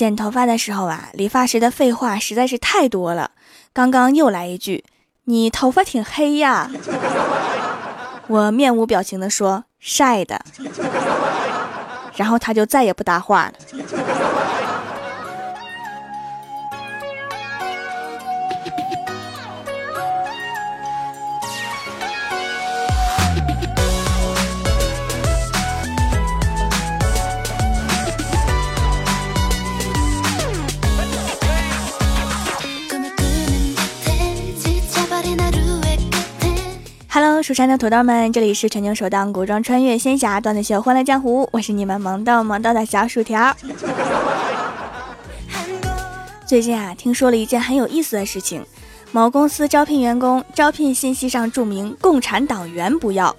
剪头发的时候啊，理发师的废话实在是太多了。刚刚又来一句：“你头发挺黑呀。”我面无表情地说：“晒的。”然后他就再也不搭话了。Hello，蜀山的土豆们，这里是全球首档古装穿越仙侠段子秀《欢乐江湖》，我是你们萌豆萌豆的小薯条。最近啊，听说了一件很有意思的事情，某公司招聘员工，招聘信息上注明“共产党员不要”，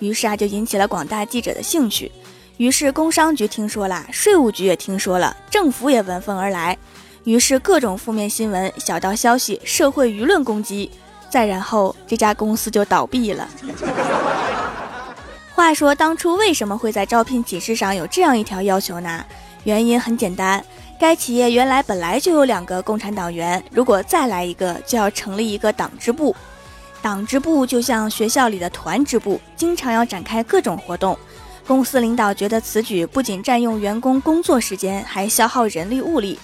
于是啊，就引起了广大记者的兴趣。于是工商局听说了，税务局也听说了，政府也闻风而来，于是各种负面新闻、小道消息、社会舆论攻击。再然后，这家公司就倒闭了。话说，当初为什么会在招聘启事上有这样一条要求呢？原因很简单，该企业原来本来就有两个共产党员，如果再来一个，就要成立一个党支部。党支部就像学校里的团支部，经常要展开各种活动。公司领导觉得此举不仅占用员工工作时间，还消耗人力物力。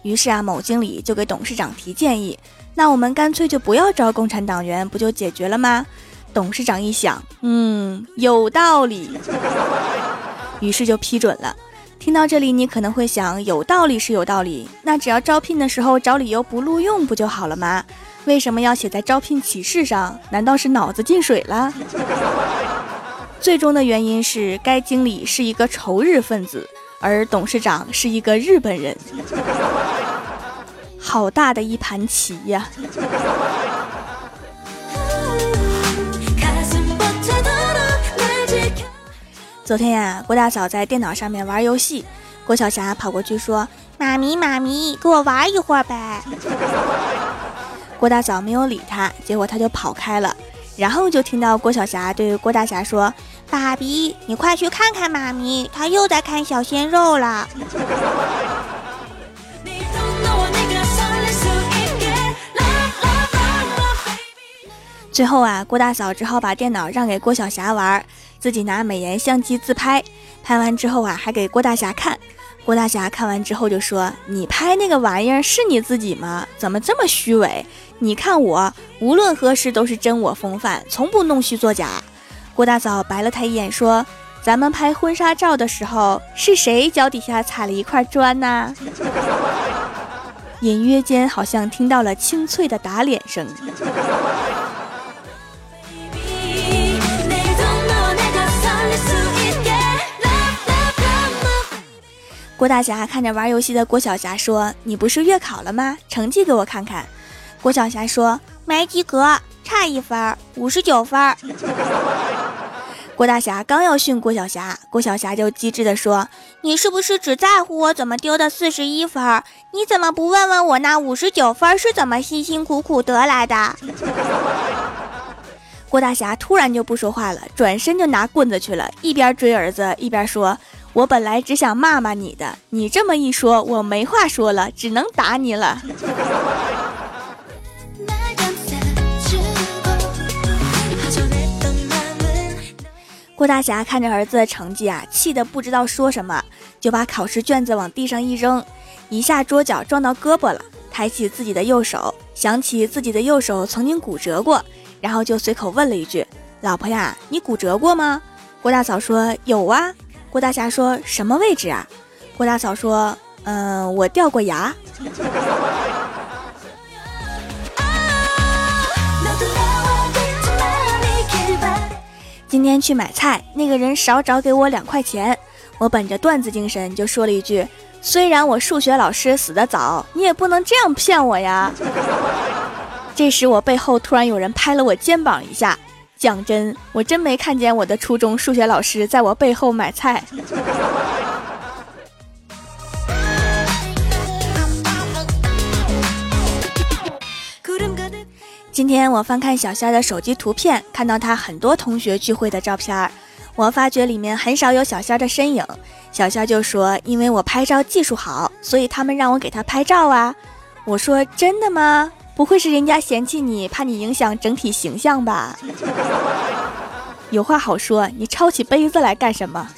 于是啊，某经理就给董事长提建议，那我们干脆就不要招共产党员，不就解决了吗？董事长一想，嗯，有道理，于是就批准了。听到这里，你可能会想，有道理是有道理，那只要招聘的时候找理由不录用不就好了吗？为什么要写在招聘启事上？难道是脑子进水了？最终的原因是，该经理是一个仇日分子。而董事长是一个日本人，好大的一盘棋呀！昨天呀，郭大嫂在电脑上面玩游戏，郭晓霞跑过去说：“妈咪，妈咪，给我玩一会儿呗。”郭大嫂没有理他，结果他就跑开了。然后就听到郭晓霞对郭大侠说。爸比，你快去看看妈咪，她又在看小鲜肉了。最后啊，郭大嫂只好把电脑让给郭晓霞玩，自己拿美颜相机自拍。拍完之后啊，还给郭大侠看。郭大侠看完之后就说：“你拍那个玩意儿是你自己吗？怎么这么虚伪？你看我，无论何时都是真我风范，从不弄虚作假。”郭大嫂白了他一眼，说：“咱们拍婚纱照的时候，是谁脚底下踩了一块砖呢？” 隐约间好像听到了清脆的打脸声。郭大侠看着玩游戏的郭晓霞说：“你不是月考了吗？成绩给我看看。”郭晓霞说：“没及格，差一分，五十九分。”郭大侠刚要训郭晓霞，郭晓霞就机智地说：“你是不是只在乎我怎么丢的四十一分？你怎么不问问我那五十九分是怎么辛辛苦苦得来的？” 郭大侠突然就不说话了，转身就拿棍子去了，一边追儿子一边说：“我本来只想骂骂你的，你这么一说，我没话说了，只能打你了。”郭大侠看着儿子的成绩啊，气得不知道说什么，就把考试卷子往地上一扔，一下桌角撞到胳膊了，抬起自己的右手，想起自己的右手曾经骨折过，然后就随口问了一句：“老婆呀，你骨折过吗？”郭大嫂说：“有啊。”郭大侠说什么位置啊？郭大嫂说：“嗯，我掉过牙。”今天去买菜，那个人少找给我两块钱。我本着段子精神，就说了一句：“虽然我数学老师死得早，你也不能这样骗我呀。”这时我背后突然有人拍了我肩膀一下。讲真，我真没看见我的初中数学老师在我背后买菜。今天我翻看小仙的手机图片，看到他很多同学聚会的照片，我发觉里面很少有小仙的身影。小仙就说：“因为我拍照技术好，所以他们让我给他拍照啊。”我说：“真的吗？不会是人家嫌弃你，怕你影响整体形象吧？” 有话好说，你抄起杯子来干什么？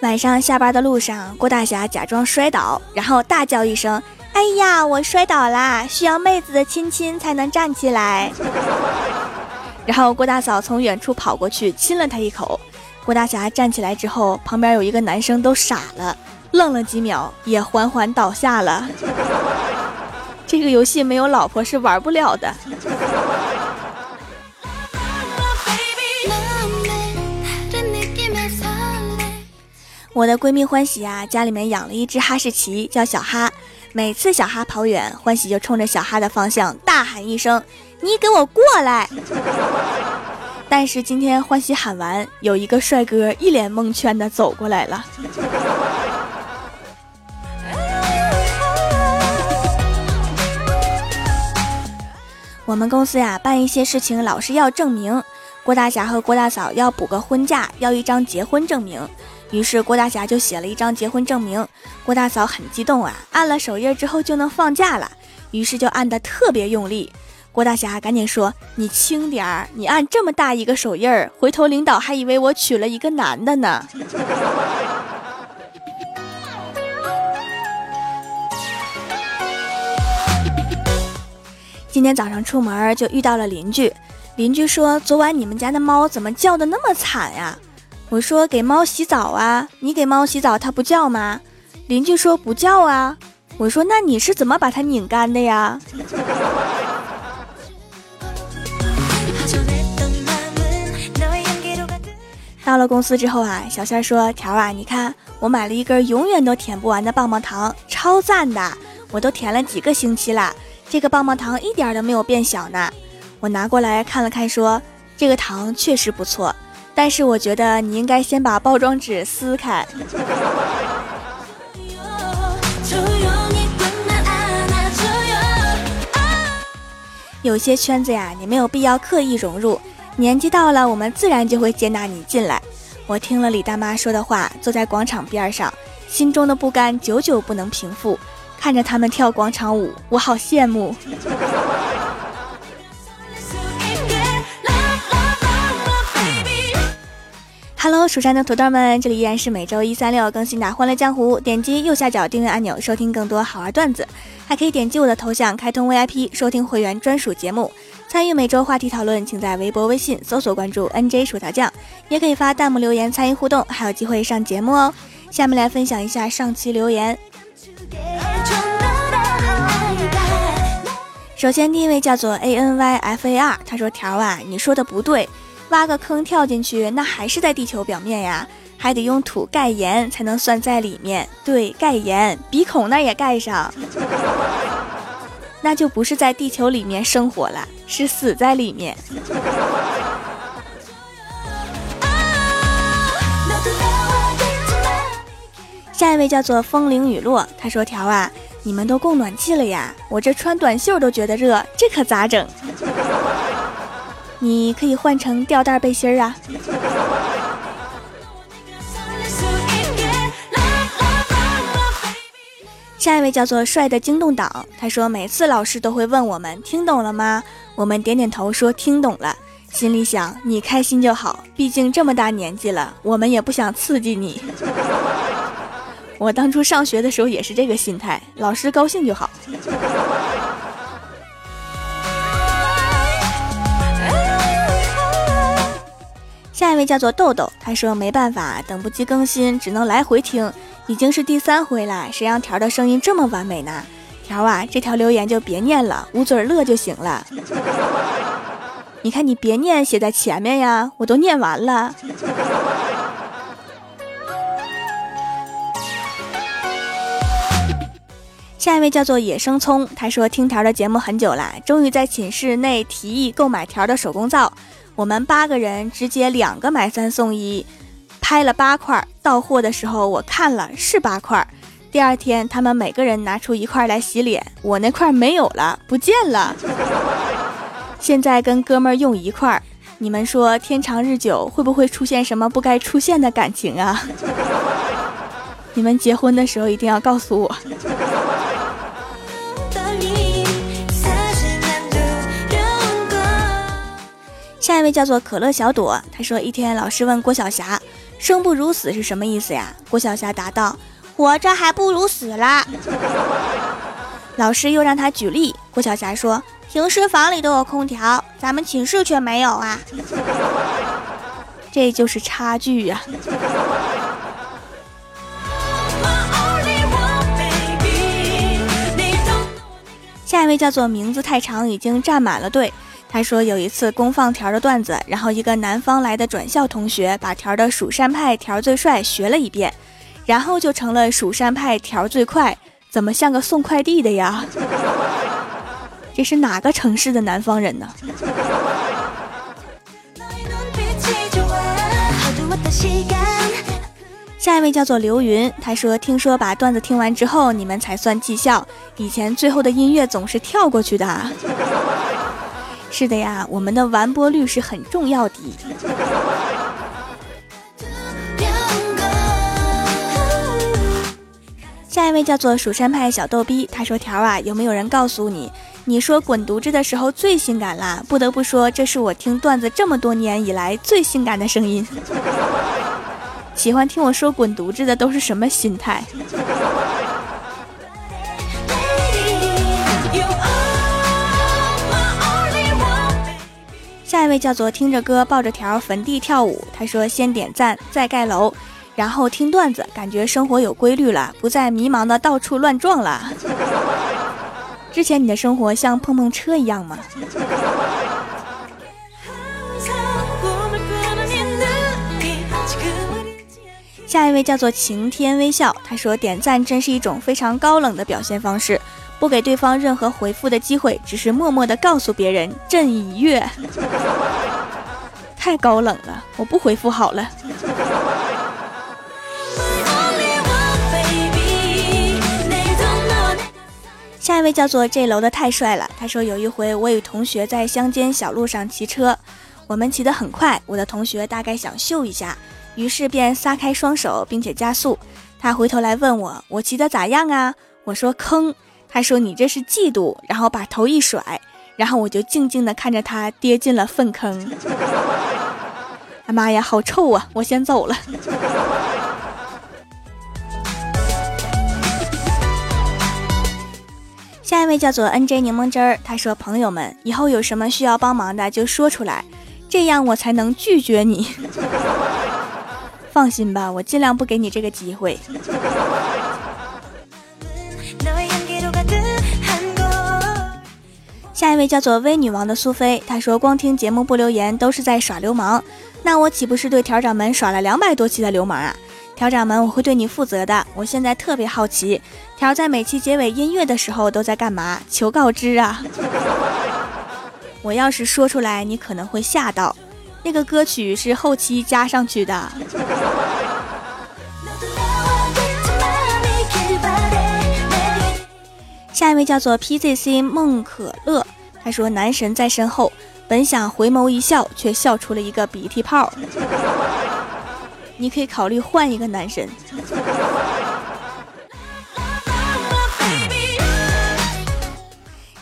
晚上下班的路上，郭大侠假装摔倒，然后大叫一声：“哎呀，我摔倒啦！需要妹子的亲亲才能站起来。”然后郭大嫂从远处跑过去亲了他一口。郭大侠站起来之后，旁边有一个男生都傻了，愣了几秒，也缓缓倒下了。这个游戏没有老婆是玩不了的。我的闺蜜欢喜啊，家里面养了一只哈士奇，叫小哈。每次小哈跑远，欢喜就冲着小哈的方向大喊一声：“你给我过来！”但是今天欢喜喊完，有一个帅哥一脸蒙圈的走过来了。我们公司呀，办一些事情老是要证明。郭大侠和郭大嫂要补个婚假，要一张结婚证明。于是郭大侠就写了一张结婚证明，郭大嫂很激动啊，按了手印之后就能放假了，于是就按的特别用力。郭大侠赶紧说：“你轻点儿，你按这么大一个手印儿，回头领导还以为我娶了一个男的呢。”今天早上出门就遇到了邻居，邻居说：“昨晚你们家的猫怎么叫的那么惨呀？”我说给猫洗澡啊，你给猫洗澡它不叫吗？邻居说不叫啊。我说那你是怎么把它拧干的呀？到了公司之后啊，小仙说条啊，你看我买了一根永远都舔不完的棒棒糖，超赞的，我都舔了几个星期了，这个棒棒糖一点都没有变小呢。我拿过来看了看，说这个糖确实不错。但是我觉得你应该先把包装纸撕开。有些圈子呀，你没有必要刻意融入，年纪到了，我们自然就会接纳你进来。我听了李大妈说的话，坐在广场边上，心中的不甘久久不能平复，看着他们跳广场舞，我好羡慕。Hello，蜀山的土豆们，这里依然是每周一、三、六更新的《欢乐江湖》。点击右下角订阅按钮，收听更多好玩段子，还可以点击我的头像开通 VIP，收听会员专属节目，参与每周话题讨论。请在微博、微信搜索关注 NJ 薯条酱，也可以发弹幕留言参与互动，还有机会上节目哦。下面来分享一下上期留言。首先第一位叫做 ANYFAR，他说：“条啊，你说的不对。”挖个坑跳进去，那还是在地球表面呀，还得用土盖严才能算在里面。对，盖严，鼻孔那也盖上，那就不是在地球里面生活了，是死在里面。下一位叫做风铃雨落，他说：“条啊，你们都供暖气了呀？我这穿短袖都觉得热，这可咋整？”你可以换成吊带背心啊。下一位叫做帅的惊动党，他说每次老师都会问我们听懂了吗？我们点点头说听懂了，心里想你开心就好，毕竟这么大年纪了，我们也不想刺激你。我当初上学的时候也是这个心态，老师高兴就好。下一位叫做豆豆，他说没办法，等不及更新，只能来回听，已经是第三回了。谁让条的声音这么完美呢？条啊，这条留言就别念了，捂嘴乐就行了。你看你别念，写在前面呀，我都念完了。下一位叫做野生葱，他说听条的节目很久了，终于在寝室内提议购买条的手工皂。我们八个人直接两个买三送一，拍了八块。到货的时候我看了是八块。第二天他们每个人拿出一块来洗脸，我那块没有了，不见了。现在跟哥们儿用一块，你们说天长日久会不会出现什么不该出现的感情啊？你们结婚的时候一定要告诉我。一位叫做可乐小朵，他说一天老师问郭晓霞：“生不如死是什么意思呀？”郭晓霞答道：“活着还不如死了。”老师又让他举例，郭晓霞说：“停尸房里都有空调，咱们寝室却没有啊。”这就是差距呀。下一位叫做名字太长，已经站满了队。他说有一次公放条的段子，然后一个南方来的转校同学把条的蜀山派条最帅学了一遍，然后就成了蜀山派条最快。怎么像个送快递的呀？这是哪个城市的南方人呢？下一位叫做刘云，他说：“听说把段子听完之后，你们才算绩效。以前最后的音乐总是跳过去的。”是的呀，我们的完播率是很重要的。下一位叫做蜀山派小逗逼，他说：“条啊，有没有人告诉你，你说滚犊子的时候最性感啦？不得不说，这是我听段子这么多年以来最性感的声音。”喜欢听我说滚犊子的都是什么心态？下一位叫做听着歌抱着条坟地跳舞，他说先点赞再盖楼，然后听段子，感觉生活有规律了，不再迷茫的到处乱撞了。之前你的生活像碰碰车一样吗？下一位叫做晴天微笑，他说点赞真是一种非常高冷的表现方式，不给对方任何回复的机会，只是默默的告诉别人朕已阅。太高冷了，我不回复好了。下一位叫做这楼的太帅了，他说有一回我与同学在乡间小路上骑车，我们骑得很快，我的同学大概想秀一下。于是便撒开双手，并且加速。他回头来问我：“我骑的咋样啊？”我说：“坑。”他说：“你这是嫉妒。”然后把头一甩，然后我就静静地看着他跌进了粪坑。哎妈呀，好臭啊！我先走了。下一位叫做 N J 柠檬汁儿，他说：“朋友们，以后有什么需要帮忙的就说出来，这样我才能拒绝你。”放心吧，我尽量不给你这个机会。下一位叫做微女王的苏菲，她说光听节目不留言都是在耍流氓，那我岂不是对条掌门耍了两百多期的流氓啊？条掌门，我会对你负责的。我现在特别好奇，条在每期结尾音乐的时候都在干嘛？求告知啊！我要是说出来，你可能会吓到。那个歌曲是后期加上去的。下一位叫做 PZC 孟可乐，他说：“男神在身后，本想回眸一笑，却笑出了一个鼻涕泡。你可以考虑换一个男神。”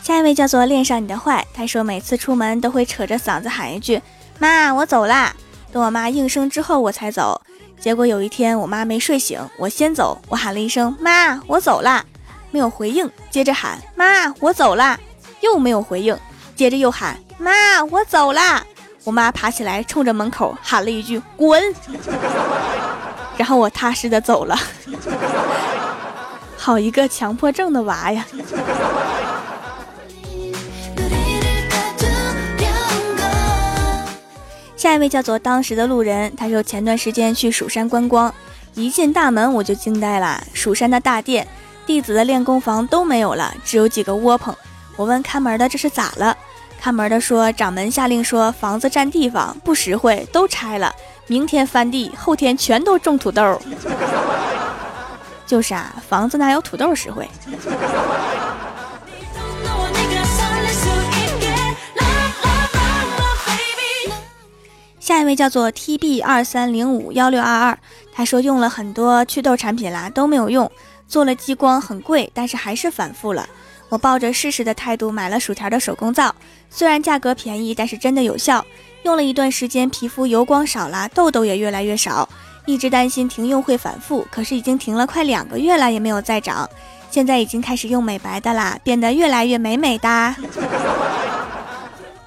下一位叫做恋上你的坏，他说每次出门都会扯着嗓子喊一句。妈，我走啦。等我妈应声之后，我才走。结果有一天，我妈没睡醒，我先走。我喊了一声“妈，我走啦”，没有回应。接着喊“妈，我走啦”，又没有回应。接着又喊“妈，我走啦”。我妈爬起来，冲着门口喊了一句“滚”，然后我踏实的走了。好一个强迫症的娃呀！下一位叫做当时的路人，他说前段时间去蜀山观光，一进大门我就惊呆了。蜀山的大殿、弟子的练功房都没有了，只有几个窝棚。我问看门的这是咋了？看门的说掌门下令说房子占地方不实惠，都拆了，明天翻地，后天全都种土豆。就是啊，房子哪有土豆实惠？下一位叫做 T B 二三零五幺六二二，他说用了很多祛痘产品啦，都没有用，做了激光很贵，但是还是反复了。我抱着试试的态度买了薯条的手工皂，虽然价格便宜，但是真的有效。用了一段时间，皮肤油光少了，痘痘也越来越少。一直担心停用会反复，可是已经停了快两个月了，也没有再长。现在已经开始用美白的啦，变得越来越美美哒。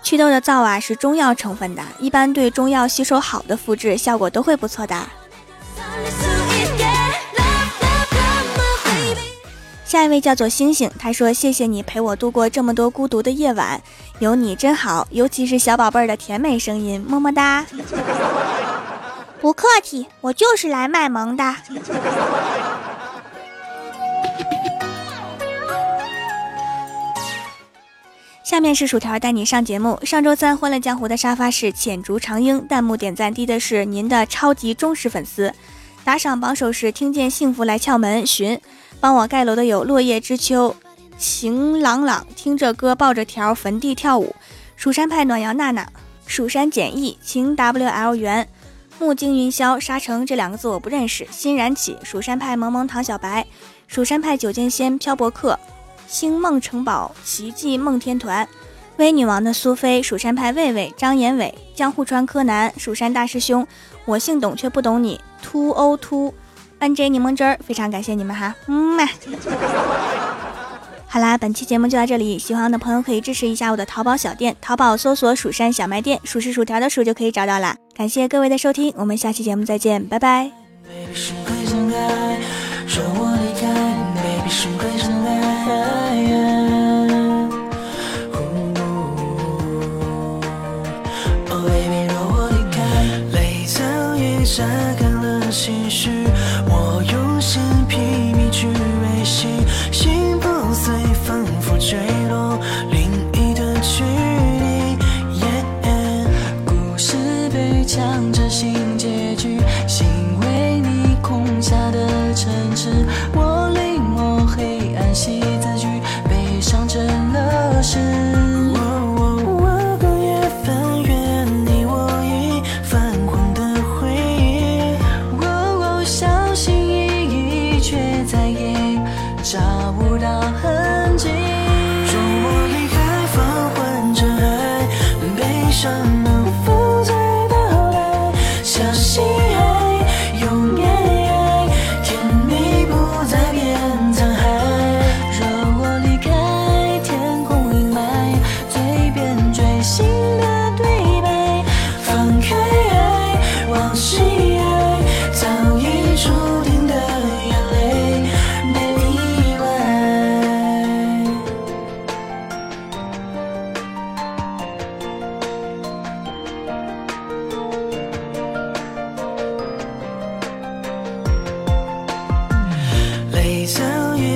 祛痘的皂啊是中药成分的，一般对中药吸收好的肤质效果都会不错的。下一位叫做星星，他说：“谢谢你陪我度过这么多孤独的夜晚，有你真好，尤其是小宝贝儿的甜美声音，么么哒。”不客气，我就是来卖萌的。下面是薯条带你上节目。上周三《欢乐江湖》的沙发是浅竹长英，弹幕点赞低的是您的超级忠实粉丝，打赏榜首是听见幸福来敲门寻。帮我盖楼的有落叶知秋、晴朗朗，听着歌抱着条坟地跳舞。蜀山派暖阳娜娜，蜀山简易，晴 WL 圆，木惊云霄，沙城这两个字我不认识。欣然起，蜀山派萌萌唐小白，蜀山派九剑仙漂泊客，星梦城堡奇迹梦天团，微女王的苏菲，蜀山派魏魏张延伟，江户川柯南，蜀山大师兄，我姓董却不懂你，Two O to。N J 柠檬汁儿，非常感谢你们哈，嗯嘛。好啦，本期节目就到这里，喜欢的朋友可以支持一下我的淘宝小店，淘宝搜索“蜀山小卖店”，数是薯条的数就可以找到啦。感谢各位的收听，我们下期节目再见，拜拜。心事，我用心。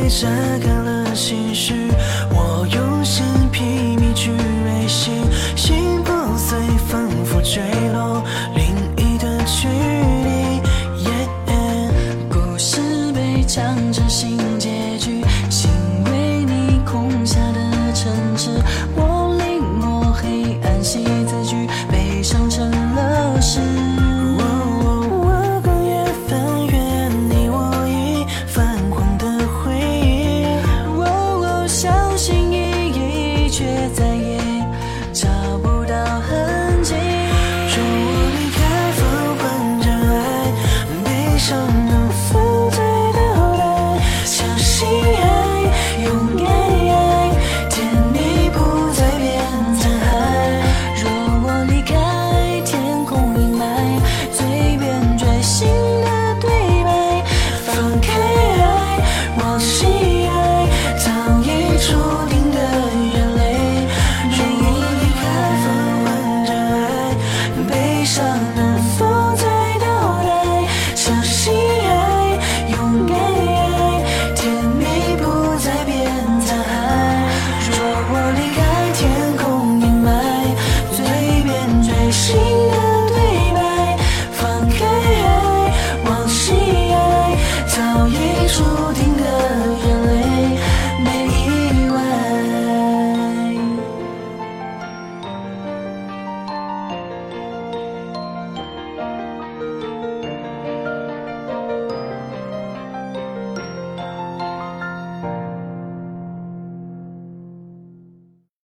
榨干了心事，我用心拼命去维系，心破碎，仿佛坠落。别再